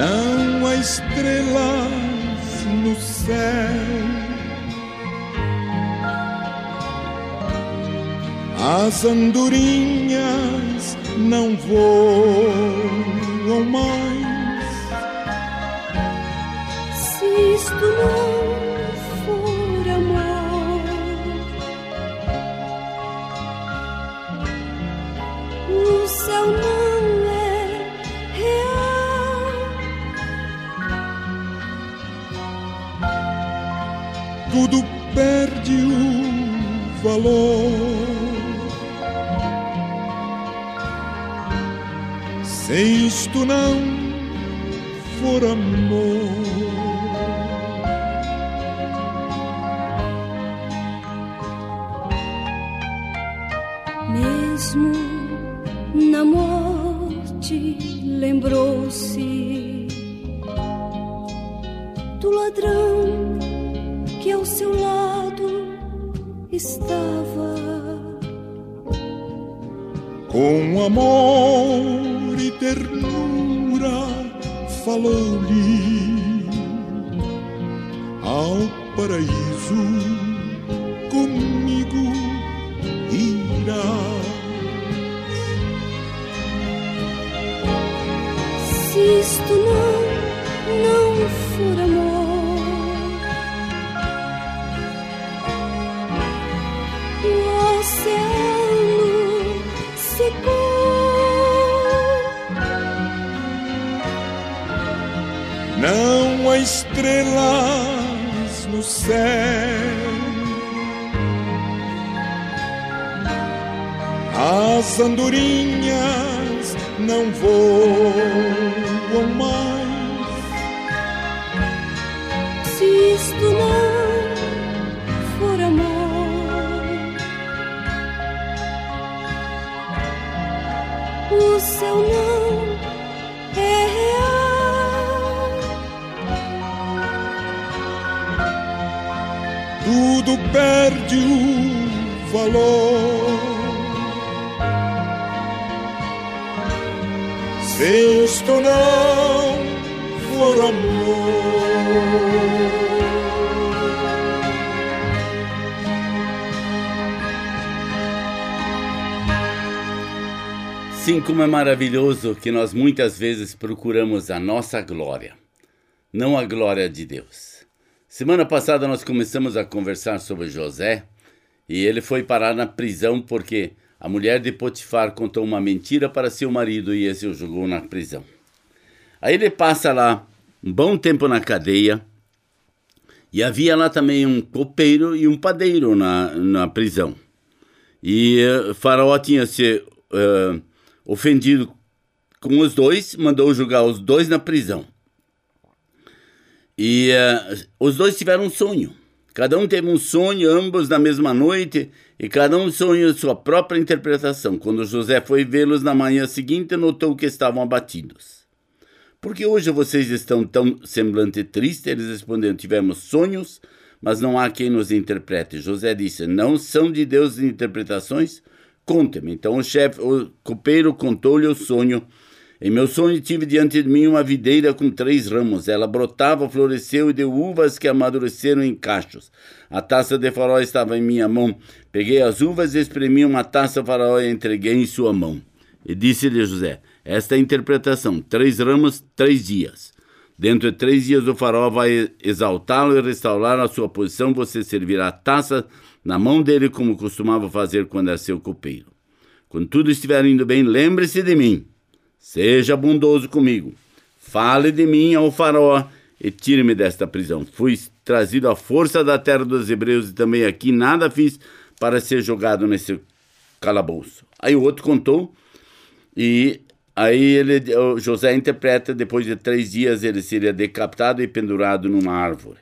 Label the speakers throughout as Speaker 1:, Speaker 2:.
Speaker 1: não
Speaker 2: há estrelas no céu. As andorinhas não voam mais.
Speaker 1: Se isto não for amor, o céu não é real.
Speaker 2: Tudo perde o valor. Se isto não for amor.
Speaker 1: Mesmo na morte, lembrou-se do ladrão que ao seu lado estava.
Speaker 2: Com amor ternura falou-lhe ao paraíso comigo irás.
Speaker 1: Se isto não, não for amor,
Speaker 2: estrelas no céu. As andorinhas não voam mais.
Speaker 1: Se isto não for amor, o céu não
Speaker 2: perde o valor. Se isto não for amor.
Speaker 3: Sim, como é maravilhoso que nós muitas vezes procuramos a nossa glória, não a glória de Deus. Semana passada nós começamos a conversar sobre José e ele foi parar na prisão porque a mulher de Potifar contou uma mentira para seu marido e esse o jogou na prisão. Aí ele passa lá um bom tempo na cadeia e havia lá também um copeiro e um padeiro na, na prisão. E uh, Faraó tinha se uh, ofendido com os dois, mandou julgar os dois na prisão. E uh, os dois tiveram um sonho. Cada um teve um sonho, ambos na mesma noite, e cada um sonhou sua própria interpretação. Quando José foi vê-los na manhã seguinte, notou que estavam abatidos. Por que hoje vocês estão tão semblante triste? Eles responderam: Tivemos sonhos, mas não há quem nos interprete. José disse: Não são de Deus interpretações? Conte-me. Então o chefe, o copeiro contou-lhe o sonho. Em meu sonho tive diante de mim uma videira com três ramos. Ela brotava, floresceu e deu uvas que amadureceram em cachos. A taça de farol estava em minha mão. Peguei as uvas, espremi uma taça farol e entreguei em sua mão. E disse-lhe José: Esta é a interpretação: três ramos, três dias. Dentro de três dias o farol vai exaltá-lo e restaurar a sua posição. Você servirá a taça na mão dele, como costumava fazer quando era seu copeiro. Quando tudo estiver indo bem, lembre-se de mim. Seja bondoso comigo. Fale de mim ao faraó e tire-me desta prisão. Fui trazido à força da terra dos hebreus e também aqui nada fiz para ser jogado nesse calabouço. Aí o outro contou e Aí ele, José interpreta, depois de três dias ele seria decapitado e pendurado numa árvore.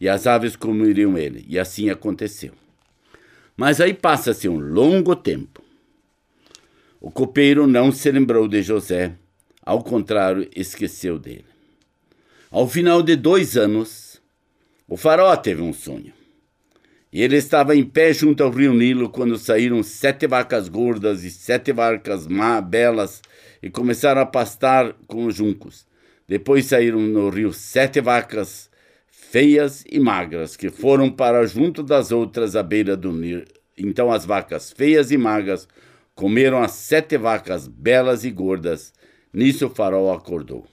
Speaker 3: E as aves comeriam ele. E assim aconteceu. Mas aí passa-se um longo tempo. O copeiro não se lembrou de José, ao contrário, esqueceu dele. Ao final de dois anos, o faraó teve um sonho. E ele estava em pé junto ao rio Nilo quando saíram sete vacas gordas e sete vacas belas e começaram a pastar com os juncos. Depois saíram no rio sete vacas feias e magras, que foram para junto das outras à beira do Nilo. Então as vacas feias e magras comeram as sete vacas belas e gordas. Nisso o farol acordou.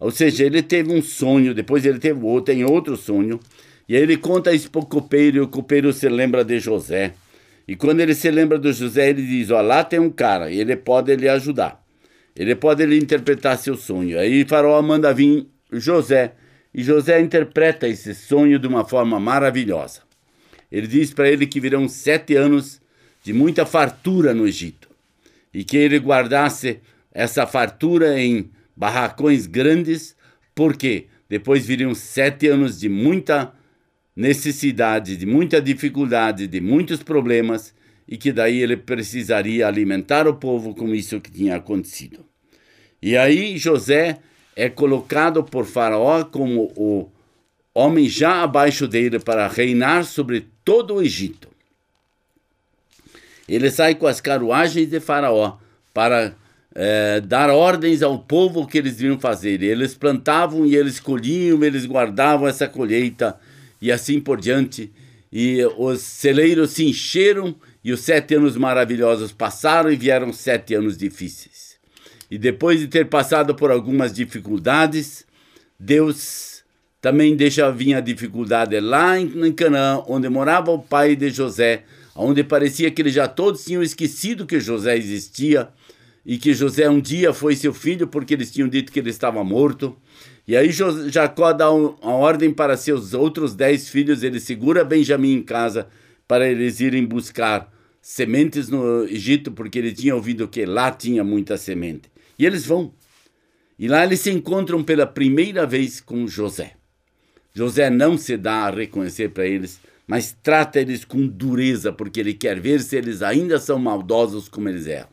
Speaker 3: Ou seja, ele teve um sonho, depois ele teve outro, tem outro sonho, e aí ele conta isso para o copeiro, e o copeiro se lembra de José. E quando ele se lembra do José, ele diz: Ó, lá tem um cara, e ele pode lhe ajudar. Ele pode lhe interpretar seu sonho. Aí Faraó manda vir José, e José interpreta esse sonho de uma forma maravilhosa. Ele diz para ele que virão sete anos de muita fartura no Egito, e que ele guardasse essa fartura em barracões grandes, porque depois viriam sete anos de muita necessidade, de muita dificuldade, de muitos problemas, e que daí ele precisaria alimentar o povo com isso que tinha acontecido. E aí José é colocado por Faraó como o homem já abaixo dele para reinar sobre todo o Egito. Ele sai com as carruagens de Faraó para é, dar ordens ao povo que eles deviam fazer. Eles plantavam e eles colhiam, eles guardavam essa colheita e assim por diante. E os celeiros se encheram e os sete anos maravilhosos passaram e vieram sete anos difíceis. E depois de ter passado por algumas dificuldades, Deus também deixa vir a dificuldade lá em Canaã, onde morava o pai de José, onde parecia que eles já todos tinham esquecido que José existia e que José um dia foi seu filho porque eles tinham dito que ele estava morto. E aí Jacó dá uma ordem para seus outros dez filhos, ele segura Benjamim em casa para eles irem buscar sementes no Egito, porque ele tinha ouvido que lá tinha muita semente. E eles vão. E lá eles se encontram pela primeira vez com José. José não se dá a reconhecer para eles, mas trata eles com dureza, porque ele quer ver se eles ainda são maldosos como eles eram.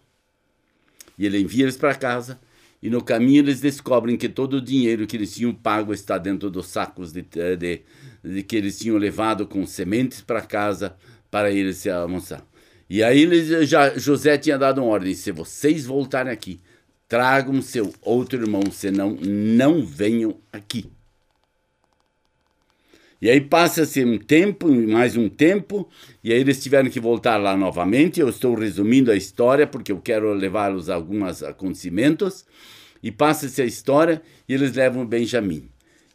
Speaker 3: E ele envia eles para casa. E no caminho eles descobrem que todo o dinheiro que eles tinham pago está dentro dos sacos de, de, de que eles tinham levado com sementes para casa para eles se almoçar. E aí eles, já, José tinha dado uma ordem: se vocês voltarem aqui, tragam seu outro irmão, senão não venham aqui. E aí passa-se um tempo, mais um tempo, e aí eles tiveram que voltar lá novamente. Eu estou resumindo a história porque eu quero levá-los a alguns acontecimentos. E passa-se a história e eles levam Benjamim.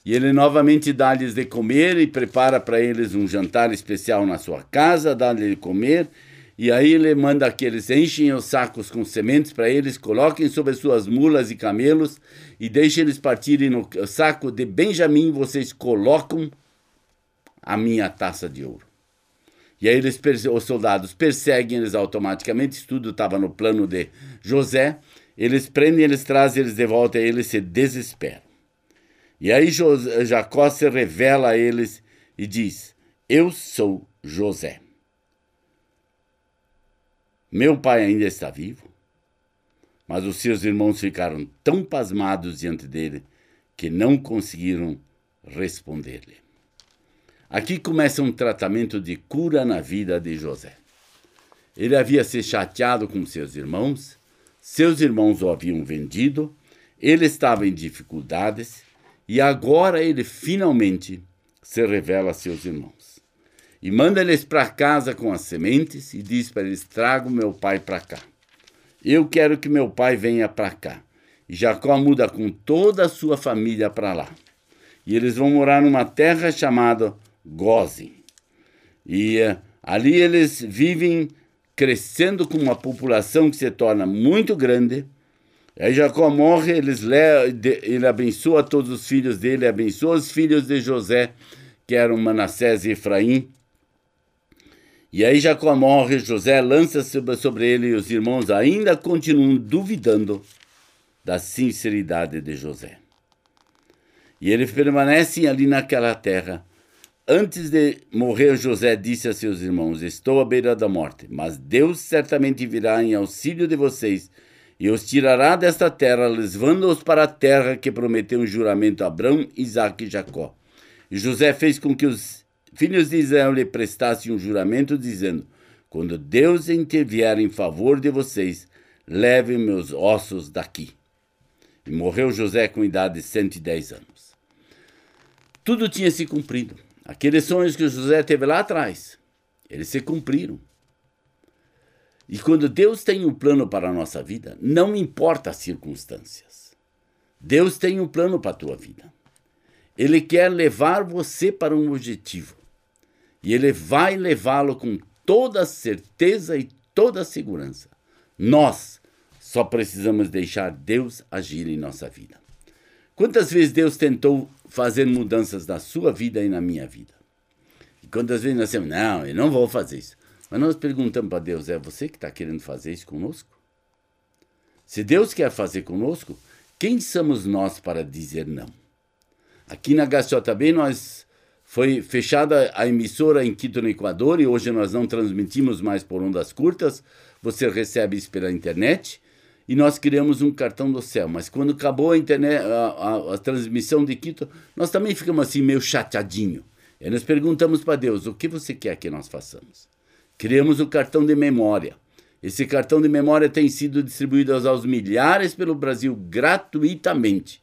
Speaker 3: E ele novamente dá-lhes de comer e prepara para eles um jantar especial na sua casa, dá-lhes de comer. E aí ele manda que eles enchem os sacos com sementes para eles, coloquem sobre suas mulas e camelos e deixem eles partirem no saco de Benjamim. Vocês colocam a minha taça de ouro. E aí eles, os soldados perseguem eles automaticamente, isso tudo estava no plano de José. Eles prendem, eles trazem eles de volta e eles se desesperam. E aí Jacó se revela a eles e diz: Eu sou José. Meu pai ainda está vivo. Mas os seus irmãos ficaram tão pasmados diante dele que não conseguiram responder-lhe. Aqui começa um tratamento de cura na vida de José. Ele havia se chateado com seus irmãos, seus irmãos o haviam vendido, ele estava em dificuldades e agora ele finalmente se revela a seus irmãos. E manda eles para casa com as sementes e diz para eles: Trago meu pai para cá. Eu quero que meu pai venha para cá. E Jacó muda com toda a sua família para lá. E eles vão morar numa terra chamada Gozem. E uh, ali eles vivem crescendo com uma população que se torna muito grande. Aí Jacó morre, eles ele abençoa todos os filhos dele, abençoa os filhos de José, que eram Manassés e Efraim. E aí Jacó morre, José lança sobre ele e os irmãos ainda continuam duvidando da sinceridade de José. E eles permanecem ali naquela terra Antes de morrer, José disse a seus irmãos: Estou à beira da morte, mas Deus certamente virá em auxílio de vocês e os tirará desta terra, levando-os para a terra que prometeu um juramento a Abraão, Isaque e Jacó. E José fez com que os filhos de Israel lhe prestassem um juramento, dizendo: Quando Deus intervier em favor de vocês, levem meus ossos daqui. E morreu José com idade de 110 anos. Tudo tinha se cumprido. Aqueles sonhos que José teve lá atrás, eles se cumpriram. E quando Deus tem um plano para a nossa vida, não importa as circunstâncias. Deus tem um plano para a tua vida. Ele quer levar você para um objetivo. E ele vai levá-lo com toda certeza e toda segurança. Nós só precisamos deixar Deus agir em nossa vida. Quantas vezes Deus tentou fazer mudanças na sua vida e na minha vida. E quantas vezes nós dizemos, não, eu não vou fazer isso. Mas nós perguntamos para Deus, é você que está querendo fazer isso conosco? Se Deus quer fazer conosco, quem somos nós para dizer não? Aqui na GasJB nós foi fechada a emissora em Quito, no Equador, e hoje nós não transmitimos mais por ondas curtas. Você recebe isso pela internet e nós criamos um cartão do céu. Mas quando acabou a, internet, a, a, a transmissão de Quito, nós também ficamos assim meio chateadinho. E nós perguntamos para Deus, o que você quer que nós façamos? Criamos o cartão de memória. Esse cartão de memória tem sido distribuído aos milhares pelo Brasil gratuitamente.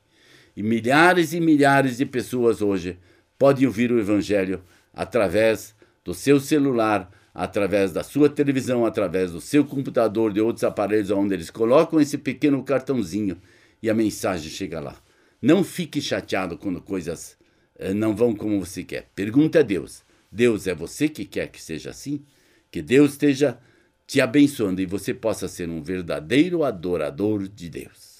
Speaker 3: E milhares e milhares de pessoas hoje podem ouvir o Evangelho através do seu celular, através da sua televisão, através do seu computador, de outros aparelhos, onde eles colocam esse pequeno cartãozinho e a mensagem chega lá. Não fique chateado quando coisas eh, não vão como você quer. Pergunte a Deus: Deus, é você que quer que seja assim? Que Deus esteja te abençoando e você possa ser um verdadeiro adorador de Deus.